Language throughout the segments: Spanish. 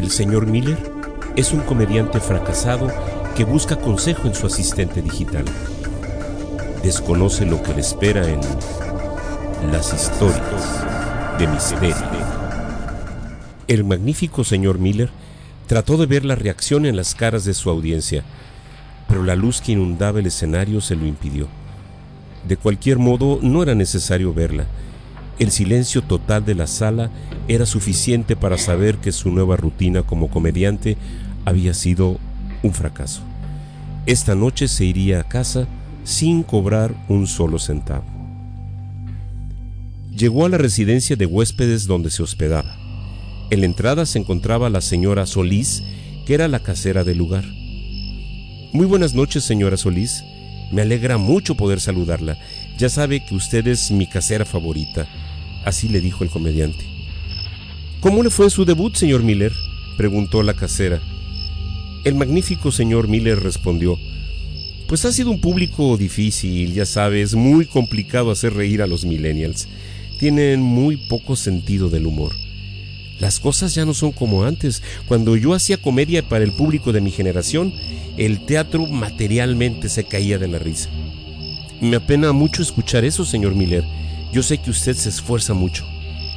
El señor Miller es un comediante fracasado que busca consejo en su asistente digital. Desconoce lo que le espera en las historias de misterio. El magnífico señor Miller trató de ver la reacción en las caras de su audiencia, pero la luz que inundaba el escenario se lo impidió. De cualquier modo, no era necesario verla. El silencio total de la sala era suficiente para saber que su nueva rutina como comediante había sido un fracaso. Esta noche se iría a casa sin cobrar un solo centavo. Llegó a la residencia de huéspedes donde se hospedaba. En la entrada se encontraba la señora Solís, que era la casera del lugar. Muy buenas noches, señora Solís. Me alegra mucho poder saludarla. Ya sabe que usted es mi casera favorita. Así le dijo el comediante. ¿Cómo le fue su debut, señor Miller? preguntó la casera. El magnífico señor Miller respondió, Pues ha sido un público difícil, ya sabes, muy complicado hacer reír a los millennials. Tienen muy poco sentido del humor. Las cosas ya no son como antes. Cuando yo hacía comedia para el público de mi generación, el teatro materialmente se caía de la risa. Me apena mucho escuchar eso, señor Miller. Yo sé que usted se esfuerza mucho,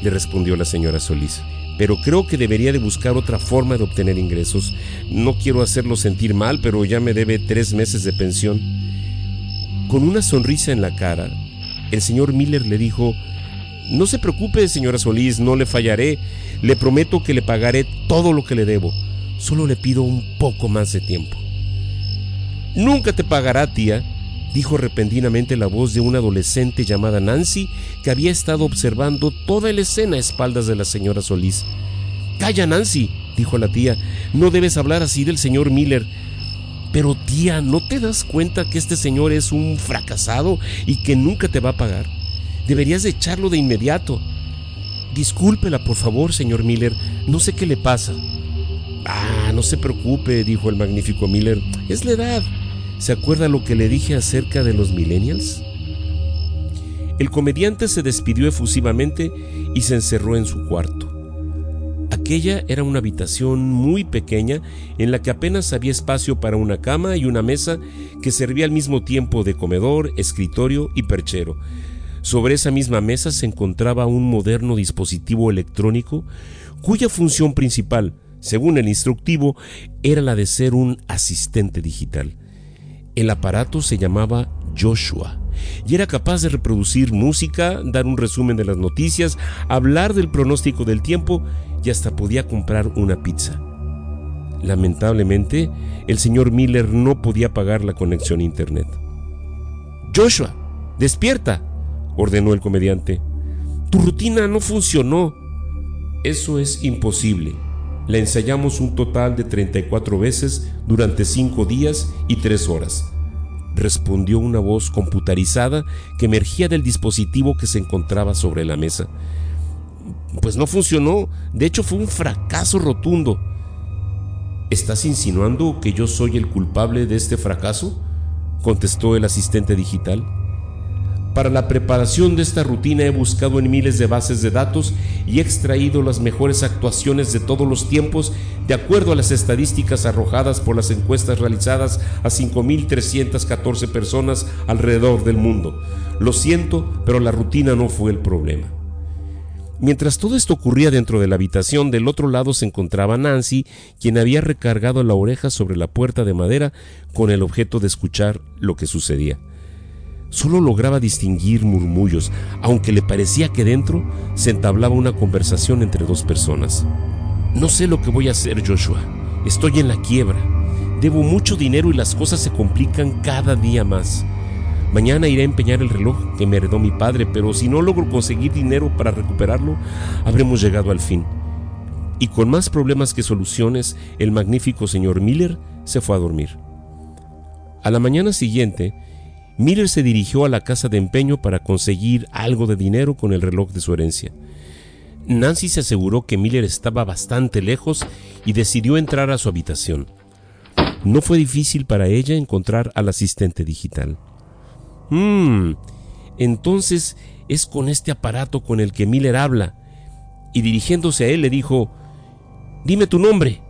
le respondió la señora Solís pero creo que debería de buscar otra forma de obtener ingresos. No quiero hacerlo sentir mal, pero ya me debe tres meses de pensión. Con una sonrisa en la cara, el señor Miller le dijo, No se preocupe, señora Solís, no le fallaré. Le prometo que le pagaré todo lo que le debo. Solo le pido un poco más de tiempo. Nunca te pagará, tía, dijo repentinamente la voz de una adolescente llamada Nancy que había estado observando toda la escena a espaldas de la señora Solís. Calla, Nancy, dijo la tía, no debes hablar así del señor Miller. Pero tía, ¿no te das cuenta que este señor es un fracasado y que nunca te va a pagar? Deberías de echarlo de inmediato. Discúlpela, por favor, señor Miller, no sé qué le pasa. Ah, no se preocupe, dijo el magnífico Miller, es la edad. ¿Se acuerda lo que le dije acerca de los millennials? El comediante se despidió efusivamente y se encerró en su cuarto. Aquella era una habitación muy pequeña en la que apenas había espacio para una cama y una mesa que servía al mismo tiempo de comedor, escritorio y perchero. Sobre esa misma mesa se encontraba un moderno dispositivo electrónico cuya función principal, según el instructivo, era la de ser un asistente digital. El aparato se llamaba Joshua y era capaz de reproducir música, dar un resumen de las noticias, hablar del pronóstico del tiempo y hasta podía comprar una pizza. Lamentablemente, el señor Miller no podía pagar la conexión a Internet. Joshua, despierta, ordenó el comediante. Tu rutina no funcionó. Eso es imposible, la ensayamos un total de 34 veces durante 5 días y 3 horas. Respondió una voz computarizada que emergía del dispositivo que se encontraba sobre la mesa. Pues no funcionó, de hecho fue un fracaso rotundo. ¿Estás insinuando que yo soy el culpable de este fracaso? contestó el asistente digital. Para la preparación de esta rutina he buscado en miles de bases de datos y he extraído las mejores actuaciones de todos los tiempos de acuerdo a las estadísticas arrojadas por las encuestas realizadas a 5.314 personas alrededor del mundo. Lo siento, pero la rutina no fue el problema. Mientras todo esto ocurría dentro de la habitación, del otro lado se encontraba Nancy, quien había recargado la oreja sobre la puerta de madera con el objeto de escuchar lo que sucedía. Solo lograba distinguir murmullos, aunque le parecía que dentro se entablaba una conversación entre dos personas. No sé lo que voy a hacer, Joshua. Estoy en la quiebra. Debo mucho dinero y las cosas se complican cada día más. Mañana iré a empeñar el reloj que me heredó mi padre, pero si no logro conseguir dinero para recuperarlo, habremos llegado al fin. Y con más problemas que soluciones, el magnífico señor Miller se fue a dormir. A la mañana siguiente, Miller se dirigió a la casa de empeño para conseguir algo de dinero con el reloj de su herencia. Nancy se aseguró que Miller estaba bastante lejos y decidió entrar a su habitación. No fue difícil para ella encontrar al asistente digital. Mmm, entonces es con este aparato con el que Miller habla. Y dirigiéndose a él le dijo, dime tu nombre.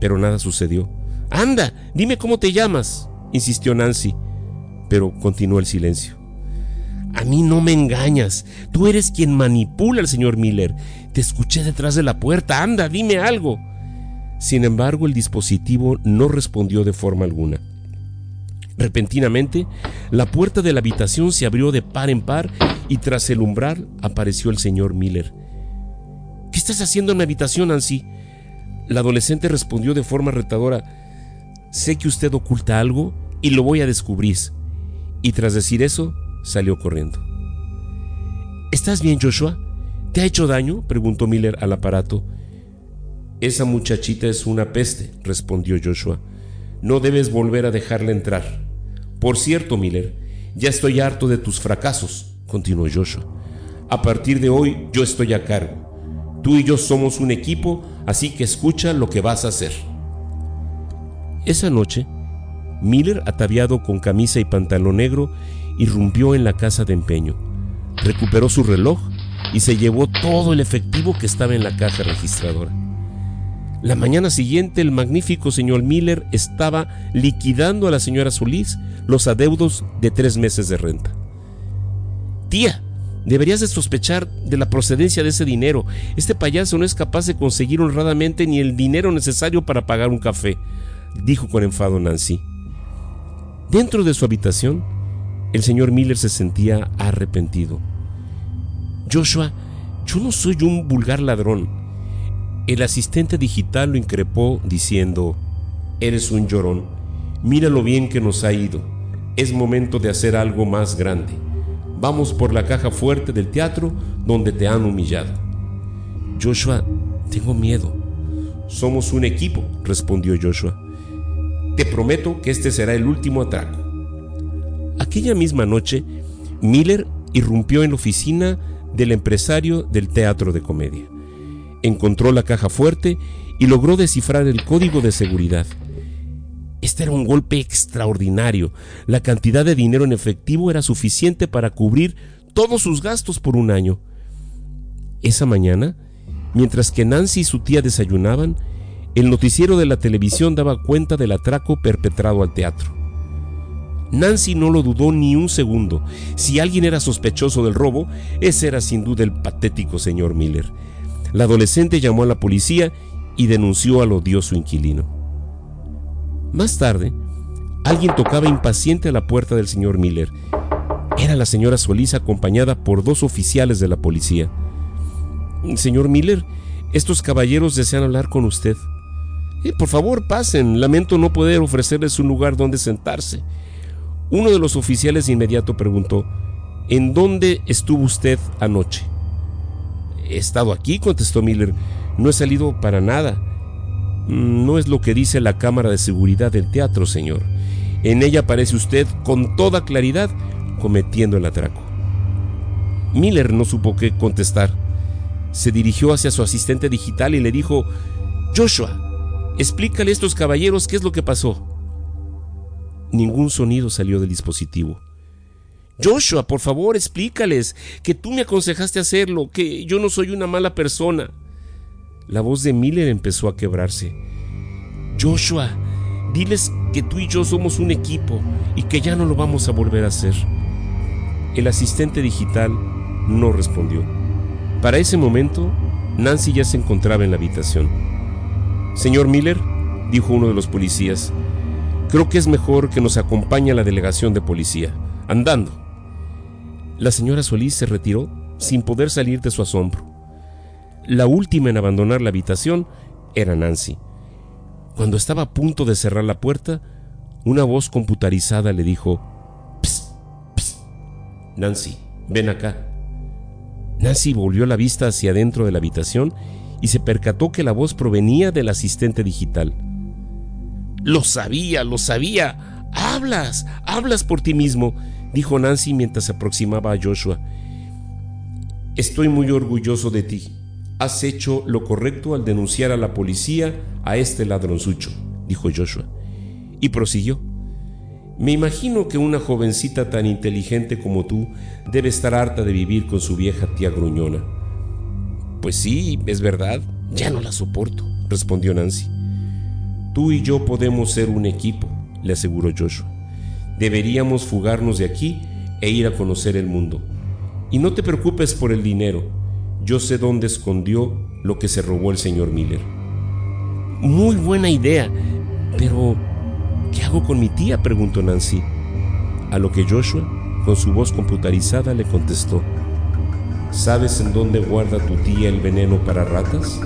Pero nada sucedió. Anda, dime cómo te llamas, insistió Nancy, pero continuó el silencio. A mí no me engañas. Tú eres quien manipula al señor Miller. Te escuché detrás de la puerta. Anda, dime algo. Sin embargo, el dispositivo no respondió de forma alguna. Repentinamente, la puerta de la habitación se abrió de par en par y tras el umbral apareció el señor Miller. ¿Qué estás haciendo en mi habitación, Nancy? La adolescente respondió de forma retadora. Sé que usted oculta algo y lo voy a descubrir. Y tras decir eso, salió corriendo. ¿Estás bien, Joshua? ¿Te ha hecho daño? preguntó Miller al aparato. Esa muchachita es una peste, respondió Joshua. No debes volver a dejarla entrar. Por cierto, Miller, ya estoy harto de tus fracasos, continuó Joshua. A partir de hoy yo estoy a cargo. Tú y yo somos un equipo, así que escucha lo que vas a hacer. Esa noche, Miller, ataviado con camisa y pantalón negro, irrumpió en la casa de empeño. Recuperó su reloj y se llevó todo el efectivo que estaba en la caja registradora. La mañana siguiente el magnífico señor Miller estaba liquidando a la señora Solís los adeudos de tres meses de renta. Tía, deberías de sospechar de la procedencia de ese dinero. Este payaso no es capaz de conseguir honradamente ni el dinero necesario para pagar un café, dijo con enfado Nancy. Dentro de su habitación, el señor Miller se sentía arrepentido. Joshua, yo no soy un vulgar ladrón. El asistente digital lo increpó diciendo, Eres un llorón, mira lo bien que nos ha ido, es momento de hacer algo más grande. Vamos por la caja fuerte del teatro donde te han humillado. Joshua, tengo miedo. Somos un equipo, respondió Joshua. Te prometo que este será el último atraco. Aquella misma noche, Miller irrumpió en la oficina del empresario del teatro de comedia encontró la caja fuerte y logró descifrar el código de seguridad. Este era un golpe extraordinario. La cantidad de dinero en efectivo era suficiente para cubrir todos sus gastos por un año. Esa mañana, mientras que Nancy y su tía desayunaban, el noticiero de la televisión daba cuenta del atraco perpetrado al teatro. Nancy no lo dudó ni un segundo. Si alguien era sospechoso del robo, ese era sin duda el patético señor Miller. La adolescente llamó a la policía y denunció al odioso inquilino. Más tarde, alguien tocaba impaciente a la puerta del señor Miller. Era la señora Solís acompañada por dos oficiales de la policía. Señor Miller, estos caballeros desean hablar con usted. Por favor, pasen. Lamento no poder ofrecerles un lugar donde sentarse. Uno de los oficiales de inmediato preguntó, ¿En dónde estuvo usted anoche? He estado aquí, contestó Miller. No he salido para nada. No es lo que dice la cámara de seguridad del teatro, señor. En ella aparece usted con toda claridad cometiendo el atraco. Miller no supo qué contestar. Se dirigió hacia su asistente digital y le dijo, Joshua, explícale a estos caballeros qué es lo que pasó. Ningún sonido salió del dispositivo. Joshua, por favor, explícales que tú me aconsejaste hacerlo, que yo no soy una mala persona. La voz de Miller empezó a quebrarse. Joshua, diles que tú y yo somos un equipo y que ya no lo vamos a volver a hacer. El asistente digital no respondió. Para ese momento, Nancy ya se encontraba en la habitación. Señor Miller, dijo uno de los policías, creo que es mejor que nos acompañe a la delegación de policía, andando. La señora Solís se retiró sin poder salir de su asombro. La última en abandonar la habitación era Nancy. Cuando estaba a punto de cerrar la puerta, una voz computarizada le dijo, Psst, psst, Nancy, ven acá. Nancy volvió la vista hacia adentro de la habitación y se percató que la voz provenía del asistente digital. Lo sabía, lo sabía. Hablas, hablas por ti mismo dijo Nancy mientras se aproximaba a Joshua. Estoy muy orgulloso de ti. Has hecho lo correcto al denunciar a la policía a este ladronzucho, dijo Joshua. Y prosiguió. Me imagino que una jovencita tan inteligente como tú debe estar harta de vivir con su vieja tía gruñona. Pues sí, es verdad, ya no la soporto. respondió Nancy. Tú y yo podemos ser un equipo, le aseguró Joshua. Deberíamos fugarnos de aquí e ir a conocer el mundo. Y no te preocupes por el dinero. Yo sé dónde escondió lo que se robó el señor Miller. Muy buena idea, pero ¿qué hago con mi tía? preguntó Nancy. A lo que Joshua, con su voz computarizada, le contestó. ¿Sabes en dónde guarda tu tía el veneno para ratas?